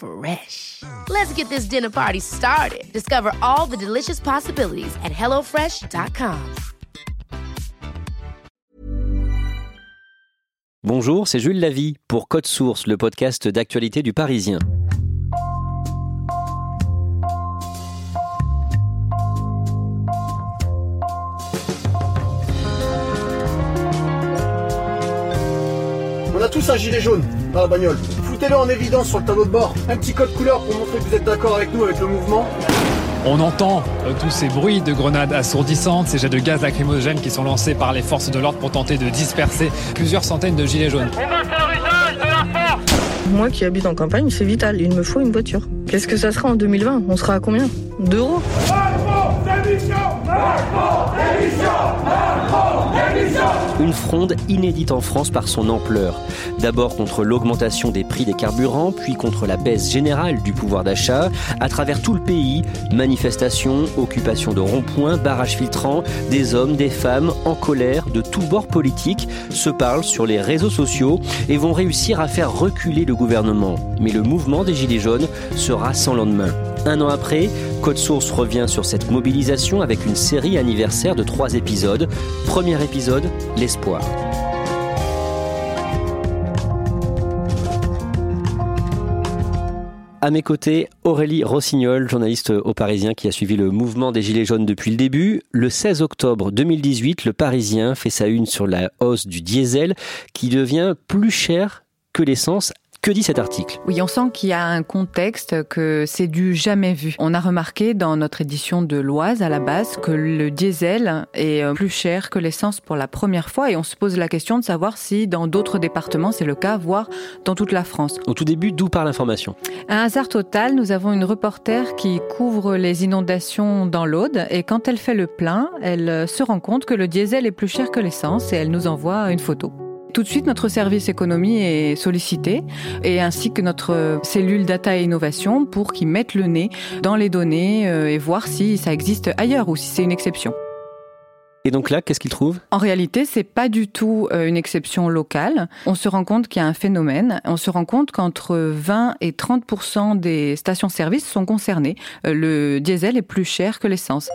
Fresh. Let's get this dinner party started. Discover all the delicious possibilities at hellofresh.com. Bonjour, c'est Jules Lavie pour Code Source, le podcast d'actualité du Parisien. On a tous un gilet jaune dans la bagnole. Foutez-le en évidence sur le tableau de bord. Un petit code couleur pour montrer que vous êtes d'accord avec nous avec le mouvement. On entend euh, tous ces bruits de grenades assourdissantes, ces jets de gaz lacrymogène qui sont lancés par les forces de l'ordre pour tenter de disperser plusieurs centaines de gilets jaunes. Moi qui habite en campagne, c'est vital, il me faut une voiture. Qu'est-ce que ça sera en 2020 On sera à combien? Une fronde inédite en France par son ampleur. D'abord contre l'augmentation des prix des carburants, puis contre la baisse générale du pouvoir d'achat. À travers tout le pays, manifestations, occupations de ronds-points, barrages filtrants, des hommes, des femmes en colère de tous bords politiques se parlent sur les réseaux sociaux et vont réussir à faire reculer le gouvernement. Mais le mouvement des Gilets jaunes sera sans lendemain. Un an après, Code Source revient sur cette mobilisation avec une série anniversaire de trois épisodes. Premier épisode, l'espoir. À mes côtés, Aurélie Rossignol, journaliste au Parisien qui a suivi le mouvement des Gilets jaunes depuis le début. Le 16 octobre 2018, le Parisien fait sa une sur la hausse du diesel qui devient plus cher que l'essence que dit cet article? Oui, on sent qu'il y a un contexte que c'est du jamais vu. On a remarqué dans notre édition de l'Oise à la base que le diesel est euh, plus cher que l'essence pour la première fois et on se pose la question de savoir si dans d'autres départements c'est le cas, voire dans toute la France. Au tout début, d'où part l'information? Un hasard total, nous avons une reporter qui couvre les inondations dans l'Aude et quand elle fait le plein, elle euh, se rend compte que le diesel est plus cher que l'essence et elle nous envoie une photo. Tout de suite, notre service économie est sollicité et ainsi que notre cellule data et innovation pour qu'ils mettent le nez dans les données euh, et voir si ça existe ailleurs ou si c'est une exception. Et donc là, qu'est-ce qu'ils trouvent? En réalité, c'est pas du tout euh, une exception locale. On se rend compte qu'il y a un phénomène. On se rend compte qu'entre 20 et 30% des stations-service sont concernées. Euh, Le diesel est plus cher que l'essence.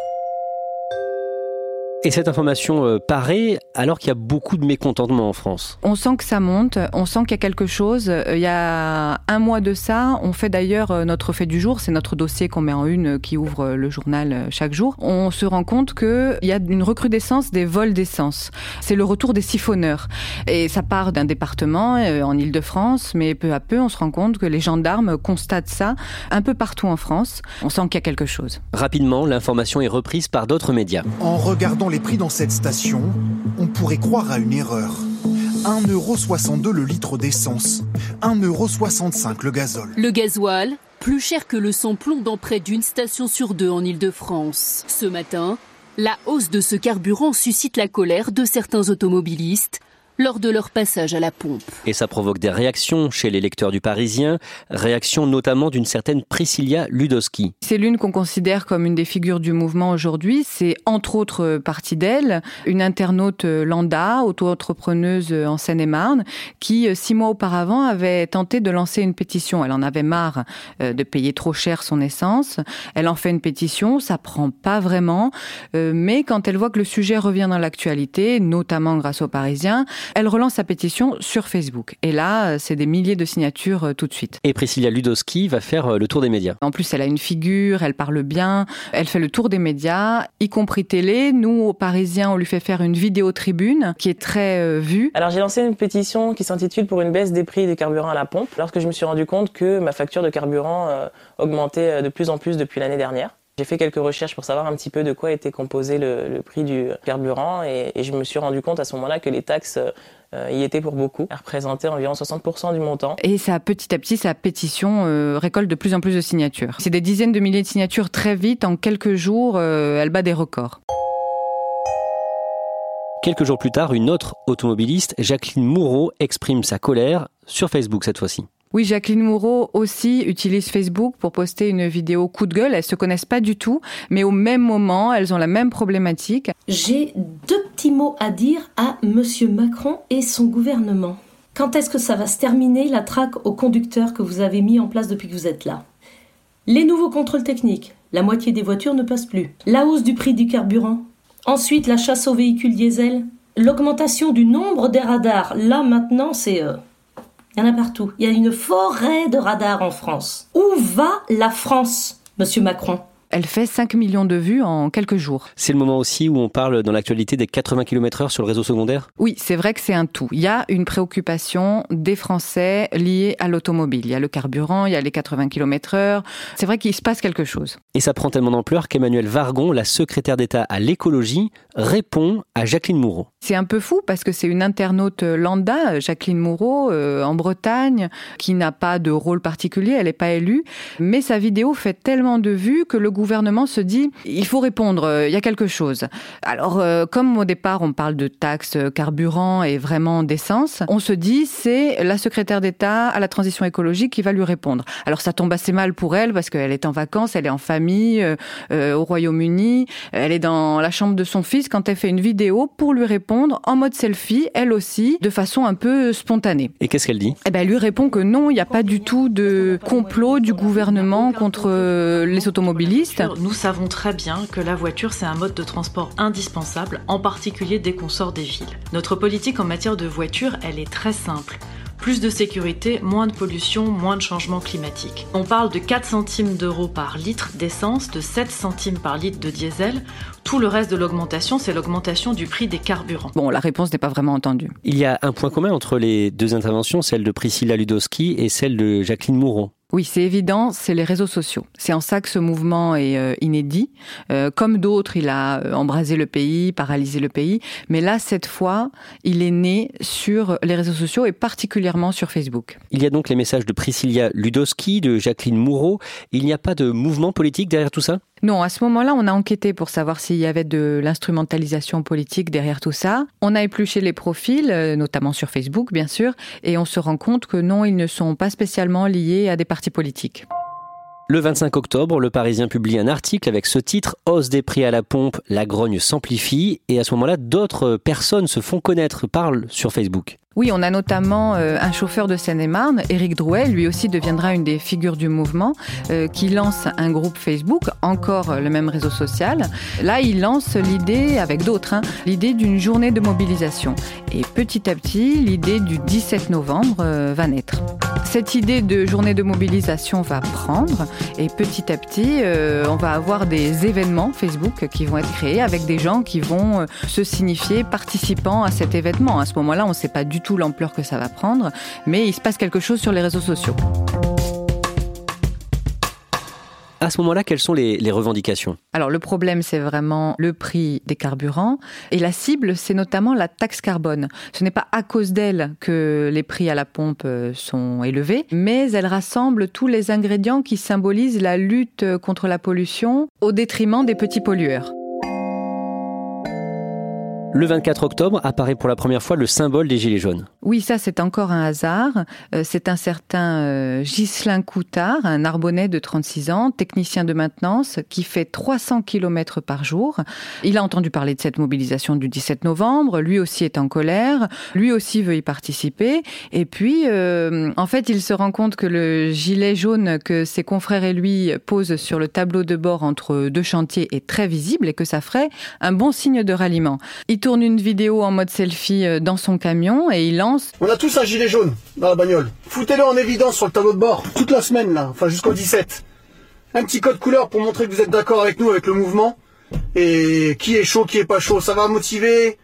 Et cette information euh, paraît alors qu'il y a beaucoup de mécontentement en France. On sent que ça monte, on sent qu'il y a quelque chose. Euh, Il y a un mois de ça, on fait d'ailleurs euh, notre fait du jour, c'est notre dossier qu'on met en une qui ouvre le journal chaque jour. On se rend compte qu'il y a une recrudescence des vols d'essence. C'est le retour des siphonneurs. Et ça part d'un département en Ile-de-France, mais peu à peu, on se rend compte que les gendarmes constatent ça un peu partout en France. On sent qu'il y a quelque chose. Rapidement, l'information est reprise par d'autres médias. En regardant les prix dans cette station, on pourrait croire à une erreur. 1,62€ le litre d'essence, 1,65€ le gazole. Le gasoil, plus cher que le samplon dans près d'une station sur deux en Ile-de-France. Ce matin, la hausse de ce carburant suscite la colère de certains automobilistes lors de leur passage à la pompe. Et ça provoque des réactions chez les lecteurs du Parisien, réactions notamment d'une certaine Priscilla Ludowski. C'est l'une qu'on considère comme une des figures du mouvement aujourd'hui. C'est entre autres partie d'elle, une internaute lambda, auto-entrepreneuse en Seine-et-Marne, qui six mois auparavant avait tenté de lancer une pétition. Elle en avait marre euh, de payer trop cher son essence. Elle en fait une pétition, ça prend pas vraiment, Euh, mais quand elle voit que le sujet revient dans l'actualité, notamment grâce aux Parisiens, Elle relance sa pétition sur Facebook. Et là, c'est des milliers de signatures tout de suite. Et Priscilla Ludowski va faire le tour des médias. En plus, elle a une figure, elle parle bien, elle fait le tour des médias, y compris télé. Nous, aux Parisiens, on lui fait faire une vidéo tribune qui est très vue. Alors j'ai lancé une pétition qui s'intitule pour une baisse des prix des carburants à la pompe, lorsque je me suis rendu compte que ma facture de carburant augmentait de plus en plus depuis l'année dernière. J'ai fait quelques recherches pour savoir un petit peu de quoi était composé le, prix du carburant et, je me suis rendu compte à ce moment-là que les taxes euh, y étaient pour beaucoup. Elles représentaient environ 60% du montant. Et ça, petit à petit, sa pétition euh, récolte de plus en plus de signatures. C'est des dizaines de milliers de signatures très vite. En quelques jours, euh, elle bat des records. Quelques jours plus tard, une autre automobiliste, Jacqueline Moureau, exprime sa colère sur Facebook cette fois-ci. Oui, Jacqueline Moureau aussi utilise Facebook pour poster une vidéo coup de gueule. Elles se connaissent pas du tout, mais au même moment, elles ont la même problématique. J'ai deux petits mots à dire à Monsieur Macron et son gouvernement. Quand est-ce que ça va se terminer la traque aux conducteurs que vous avez mis en place depuis que vous êtes là? Les nouveaux contrôles techniques. La moitié des voitures ne passent plus. La hausse du prix du carburant. Ensuite, la chasse aux véhicules diesel. L'augmentation du nombre des radars. Là, maintenant, c'est... Euh, il y en a partout. Il y a une forêt de radars en France. Où va la France, monsieur Macron? Elle fait 5 millions de vues en quelques jours. C'est le moment aussi où on parle dans l'actualité des 80 km/h sur le réseau secondaire? Oui, c'est vrai que c'est un tout. Il y a une préoccupation des Français liée à l'automobile. Il y a le carburant, il y a les 80 km/h. C'est vrai qu'il se passe quelque chose. Et ça prend tellement d'ampleur qu'Emmanuel Vargon, la secrétaire d'État à l'écologie, répond à Jacqueline Moureau. C'est un peu fou parce que c'est une internaute lambda, Jacqueline Moureau, euh, en Bretagne, qui n'a pas de rôle particulier, elle n'est pas élue. Mais sa vidéo fait tellement de vues que le gouvernement se dit il faut répondre, euh, il y a quelque chose. Alors, euh, comme au départ on parle de taxes carburant et vraiment d'essence, on se dit c'est la secrétaire d'État à la transition écologique qui va lui répondre. Alors ça tombe assez mal pour elle parce qu'elle est en vacances, elle est en famille euh, au Royaume-Uni, elle est dans la chambre de son fils quand elle fait une vidéo pour lui répondre en mode selfie, elle aussi, de façon un peu spontanée. Et qu'est-ce qu'elle dit? Eh ben, elle lui répond que non, il n'y a pas du tout de complot du gouvernement contre les automobilistes nous savons très bien que la voiture, c'est un mode de transport indispensable, en particulier dès qu'on sort des villes. Notre politique en matière de voiture, elle est très simple. Plus de sécurité, moins de pollution, moins de changement climatique. On parle de 4 centimes d'euros par litre d'essence, de 7 centimes par litre de diesel. Tout le reste de l'augmentation, c'est l'augmentation du prix des carburants. Bon, la réponse n'est pas vraiment entendue. Il y a un point commun entre les deux interventions, celle de Priscilla Ludowski et celle de Jacqueline Mouron. Oui, c'est évident, c'est les réseaux sociaux. C'est en ça que ce mouvement est euh, inédit. Euh, comme d'autres, il a euh, embrasé le pays, paralysé le pays. Mais là, cette fois, il est né sur les réseaux sociaux et particulièrement sur Facebook. Il y a donc les messages de Priscilla Ludowski, de Jacqueline Moureau. Il n'y a pas de mouvement politique derrière tout ça? Non, à ce moment-là, on a enquêté pour savoir s'il y avait de l'instrumentalisation politique derrière tout ça. On a épluché les profils, notamment sur Facebook, bien sûr, et on se rend compte que non, ils ne sont pas spécialement liés à des partis politique. Le 25 octobre, le Parisien publie un article avec ce titre Hausse des prix à la pompe, la grogne s'amplifie. Et à ce moment-là, d'autres personnes se font connaître, parlent sur Facebook. Oui, on a notamment euh, un chauffeur de Seine-et-Marne, Éric Drouet, lui aussi deviendra une des figures du mouvement, euh, qui lance un groupe Facebook, encore le même réseau social. Là, il lance l'idée, avec d'autres, hein, l'idée d'une journée de mobilisation. Et petit à petit, l'idée du 17 novembre euh, va naître. Cette idée de journée de mobilisation va prendre et petit à petit, on va avoir des événements Facebook qui vont être créés avec des gens qui vont se signifier participants à cet événement. À ce moment-là, on ne sait pas du tout tout l'ampleur que ça va prendre, mais il se passe quelque chose sur les réseaux sociaux. À ce moment-là, quelles sont les, revendications? Alors le problème, c'est vraiment le prix des carburants. Et la cible, c'est notamment la taxe carbone. Ce n'est pas à cause d'elle que les prix à la pompe euh, sont élevés, mais elle rassemble tous les ingrédients qui symbolisent la lutte contre la pollution au détriment des petits pollueurs. Le 24 octobre apparaît pour la première fois le symbole des Gilets jaunes. Oui, ça c'est encore un hasard. Euh, c'est un certain euh, Ghislain Coutard, un Narbonnais de 36 ans, technicien de maintenance, qui fait 300 km par jour. Il a entendu parler de cette mobilisation du 17 novembre. Lui aussi est en colère. Lui aussi veut y participer. Et puis, euh, en fait, il se rend compte que le gilet jaune que ses confrères et lui posent sur le tableau de bord entre deux chantiers est très visible et que ça ferait un bon signe de ralliement. Il tourne une vidéo en mode selfie dans son camion et il lance. On a tous un gilet jaune dans la bagnole. Foutez-le en évidence sur le tableau de bord toute la semaine là, enfin jusqu'au 17. Un petit code couleur pour montrer que vous êtes d'accord avec nous, avec le mouvement. Et qui est chaud, qui est pas chaud. Ça va motiver.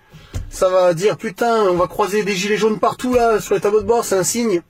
Ça va dire putain, on va croiser des gilets jaunes partout là sur les tableaux de bord, c'est un signe.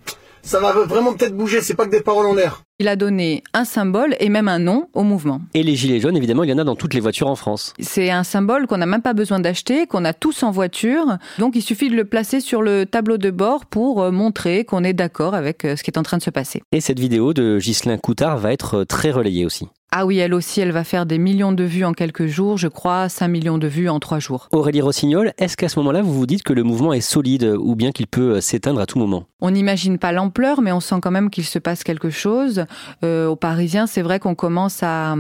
Ça va vraiment peut-être bouger, c'est pas que des paroles en l'air. Il a donné un symbole et même un nom au mouvement. Et les gilets jaunes, évidemment, il y en a dans toutes les voitures en France. C'est un symbole qu'on n'a même pas besoin d'acheter, qu'on a tous en voiture. Donc il suffit de le placer sur le tableau de bord pour euh, montrer qu'on est d'accord avec euh, ce qui est en train de se passer. Et cette vidéo de Ghislain Coutard va être euh, très relayée aussi. Ah oui, elle aussi, elle va faire des millions de vues en quelques jours, je crois 5 millions de vues en 3 jours. Aurélie Rossignol, est-ce qu'à ce, moment-là, vous vous dites que le mouvement est solide ou bien qu'il peut s'éteindre à tout moment? On n'imagine pas l'ampleur, mais on sent quand même qu'il se passe quelque chose. Euh, aux Parisiens, c'est vrai qu'on commence à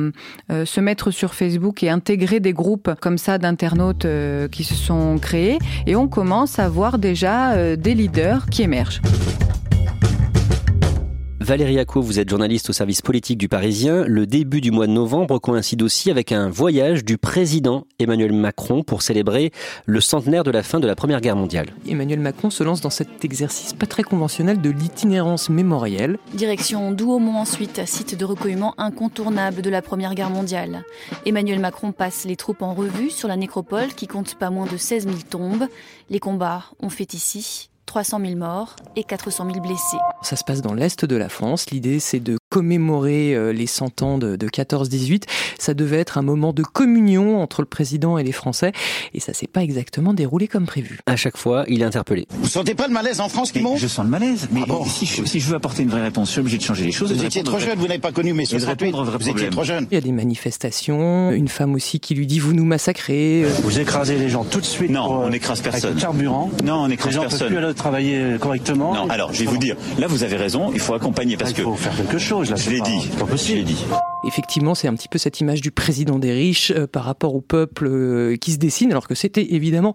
euh, se mettre sur Facebook et intégrer des groupes comme ça d'internautes euh, qui se sont créés, et on commence à voir déjà euh, des leaders qui émergent. Valérie Acco, vous êtes journaliste au service politique du Parisien. Le début du mois de novembre coïncide aussi avec un voyage du président Emmanuel Macron pour célébrer le centenaire de la fin de la Première Guerre mondiale. Emmanuel Macron se lance dans cet exercice pas très conventionnel de l'itinérance mémorielle. Direction Douaumont ensuite, site de recueillement incontournable de la Première Guerre mondiale. Emmanuel Macron passe les troupes en revue sur la nécropole qui compte pas moins de 16 000 tombes. Les combats ont fait ici 300 000 morts et 400 000 blessés. Ça se passe dans l'est de la France. L'idée, c'est de commémorer euh, les 100 ans de, de 14-18. Ça devait être un moment de communion entre le président et les Français. Et ça s'est pas exactement déroulé comme prévu. À chaque fois, il est interpellé. Vous sentez pas le malaise en France qui monte Je sens le malaise. Mais Ah bon si, je, si je veux apporter une vraie réponse, je suis obligé de changer les choses. Vous étiez trop jeune, vous n'avez pas connu mai et de 68. répondre aux vrais Vous étiez trop jeune. Il y a des manifestations, une femme aussi qui lui dit vous nous massacrez. Vous écrasez les gens tout de suite. Non, pour, on n'écrase avec personne. le carburant. Non, on Les n'écrase gens peuvent personne. plus aller travailler correctement. Non, alors je vais vous dire, là vous avez raison, il faut accompagner parce Il que faut faire quelque chose là. je dit, l'ai dit. Effectivement, c'est un petit peu cette image du président des riches euh, par rapport au peuple euh, qui se dessine, alors que c'était évidemment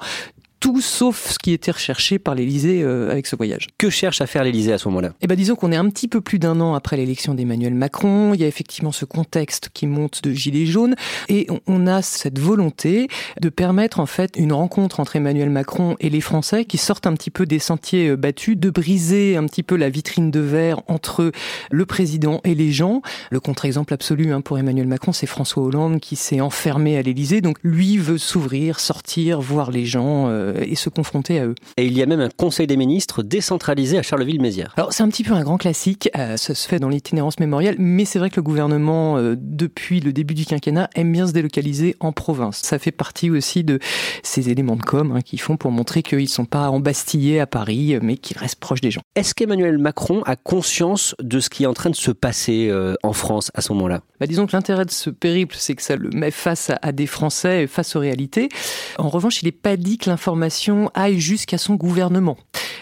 tout sauf ce qui était recherché par l'Élysée euh, avec ce voyage. Que cherche à faire l'Élysée à ce moment-là? Eh ben, disons qu'on est un petit peu plus d'un an après l'élection d'Emmanuel Macron. Il y a effectivement ce contexte qui monte de gilets jaunes et on- a cette volonté de permettre en fait une rencontre entre Emmanuel Macron et les Français qui sortent un petit peu des sentiers euh, battus, de briser un petit peu la vitrine de verre entre le président et les gens. Le contre-exemple absolu hein, pour Emmanuel Macron, c'est François Hollande qui s'est enfermé à l'Élysée. Donc lui veut s'ouvrir, sortir, voir les gens euh, et se confronter à eux. Et il y a même un conseil des ministres décentralisé à Charleville-Mézières. Alors c'est un petit peu un grand classique, euh, ça se fait dans l'itinérance mémorielle, mais c'est vrai que le gouvernement, euh, depuis le début du quinquennat, aime bien se délocaliser en province. Ça fait partie aussi de ces éléments de com hein, qu'ils font pour montrer qu'ils ne sont pas embastillés à Paris, mais qu'ils restent proches des gens. Est-ce qu'Emmanuel Macron a conscience de ce qui est en train de se passer euh, en France à ce moment-là? Bah, disons que l'intérêt de ce périple, c'est que ça le met face à, des Français, face aux réalités. En revanche, il n'est pas dit que l'information aille jusqu'à son gouvernement.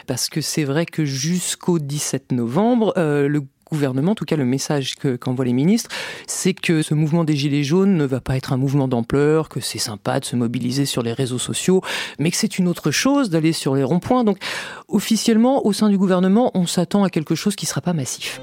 Parce que c'est vrai que jusqu'au 17 novembre, euh, le gouvernement, en tout cas le message que- qu'envoient les ministres, c'est que ce mouvement des Gilets jaunes ne va pas être un mouvement d'ampleur, que c'est sympa de se mobiliser sur les réseaux sociaux, mais que c'est une autre chose d'aller sur les ronds-points. Donc officiellement, au sein du gouvernement, on s'attend à quelque chose qui ne sera pas massif.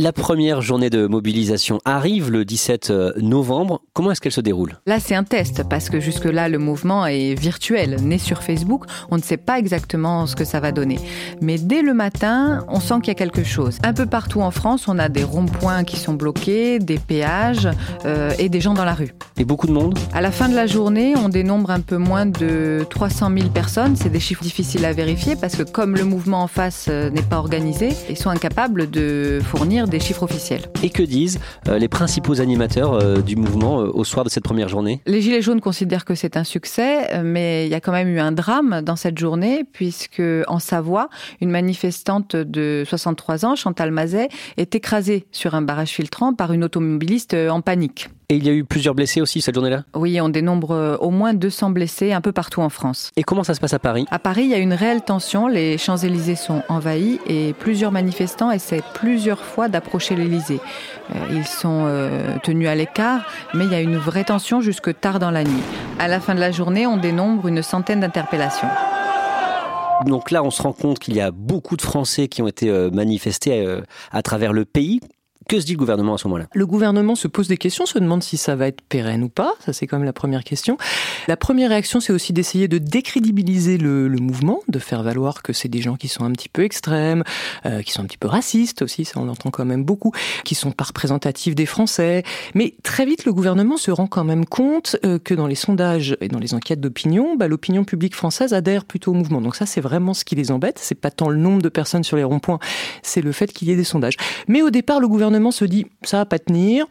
La première journée de mobilisation arrive le 17 novembre. Comment est-ce qu'elle se déroule? Là, c'est un test parce que jusque-là, le mouvement est virtuel, né sur Facebook. On ne sait pas exactement ce que ça va donner. Mais dès le matin, on sent qu'il y a quelque chose. Un peu partout en France, on a des ronds-points qui sont bloqués, des péages euh, et des gens dans la rue. Et beaucoup de monde? À la fin de la journée, on dénombre un peu moins de 300 000 personnes. C'est des chiffres difficiles à vérifier parce que comme le mouvement en face euh, n'est pas organisé, ils sont incapables de fournir des chiffres officiels. Et que disent euh, les principaux animateurs euh, du mouvement euh, au soir de cette première journée? Les Gilets jaunes considèrent que c'est un succès, mais il y a quand même eu un drame dans cette journée, puisque en Savoie, une manifestante de 63 ans, Chantal Mazet, est écrasée sur un barrage filtrant par une automobiliste en panique. Et il y a eu plusieurs blessés aussi cette journée-là? Oui, on dénombre euh, au moins 200 blessés un peu partout en France. Et comment ça se passe à Paris? À Paris, il y a une réelle tension. Les Champs-Élysées sont envahis et plusieurs manifestants essaient plusieurs fois d'approcher l'Élysée. Euh, ils sont euh, tenus à l'écart, mais il y a une vraie tension jusque tard dans la nuit. À la fin de la journée, on dénombre une centaine d'interpellations. Donc là, on se rend compte qu'il y a beaucoup de Français qui ont été manifestés à travers le pays. Que se dit le gouvernement à ce moment-là? Le gouvernement se pose des questions, se demande si ça va être pérenne ou pas. Ça, c'est quand même la première question. La première réaction, c'est aussi d'essayer de décrédibiliser le, mouvement, de faire valoir que c'est des gens qui sont un petit peu extrêmes, euh, qui sont un petit peu racistes aussi, ça on l'entend quand même beaucoup, qui sont pas représentatifs des Français. Mais très vite, le gouvernement se rend quand même compte euh, que dans les sondages et dans les enquêtes d'opinion, bah, l'opinion publique française adhère plutôt au mouvement. Donc ça, c'est vraiment ce qui les embête. C'est pas tant le nombre de personnes sur les ronds-points, c'est le fait qu'il y ait des sondages. Mais au départ, le gouvernement se dit ça va pas tenir,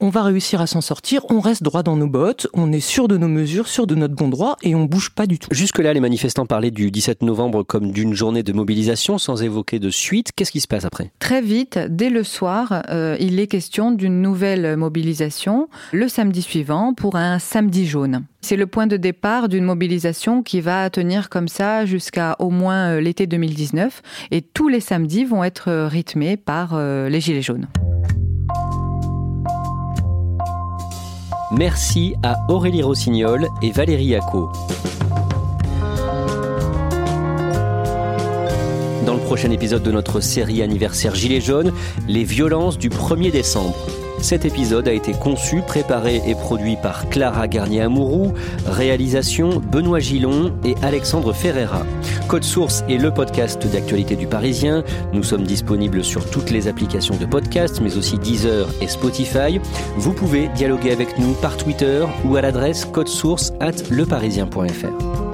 on va réussir à s'en sortir, on reste droit dans nos bottes, on est sûr de nos mesures, sûr de notre bon droit et on bouge pas du tout. Jusque-là, les manifestants parlaient du 17 novembre comme d'une journée de mobilisation sans évoquer de suite. Qu'est-ce qui se passe après? Très vite, dès le soir, euh, il est question d'une nouvelle mobilisation le samedi suivant pour un samedi jaune. C'est le point de départ d'une mobilisation qui va tenir comme ça jusqu'à au moins euh, l'été 2019 et tous les samedis vont être euh, rythmés par les Gilets jaunes. Merci à Aurélie Rossignol et Valérie Yacco. Dans le prochain épisode de notre série anniversaire Gilets jaunes, les violences du 1er décembre. Cet épisode a été conçu, préparé et produit par Clara Garnier-Amouroux, réalisation Benoît Gillon et Alexandre Ferreira. Code Source est le podcast d'actualité du Parisien. Nous sommes disponibles sur toutes les applications de podcast, mais aussi Deezer et Spotify. Vous pouvez dialoguer avec nous par Twitter ou à l'adresse codesource at leparisien.fr.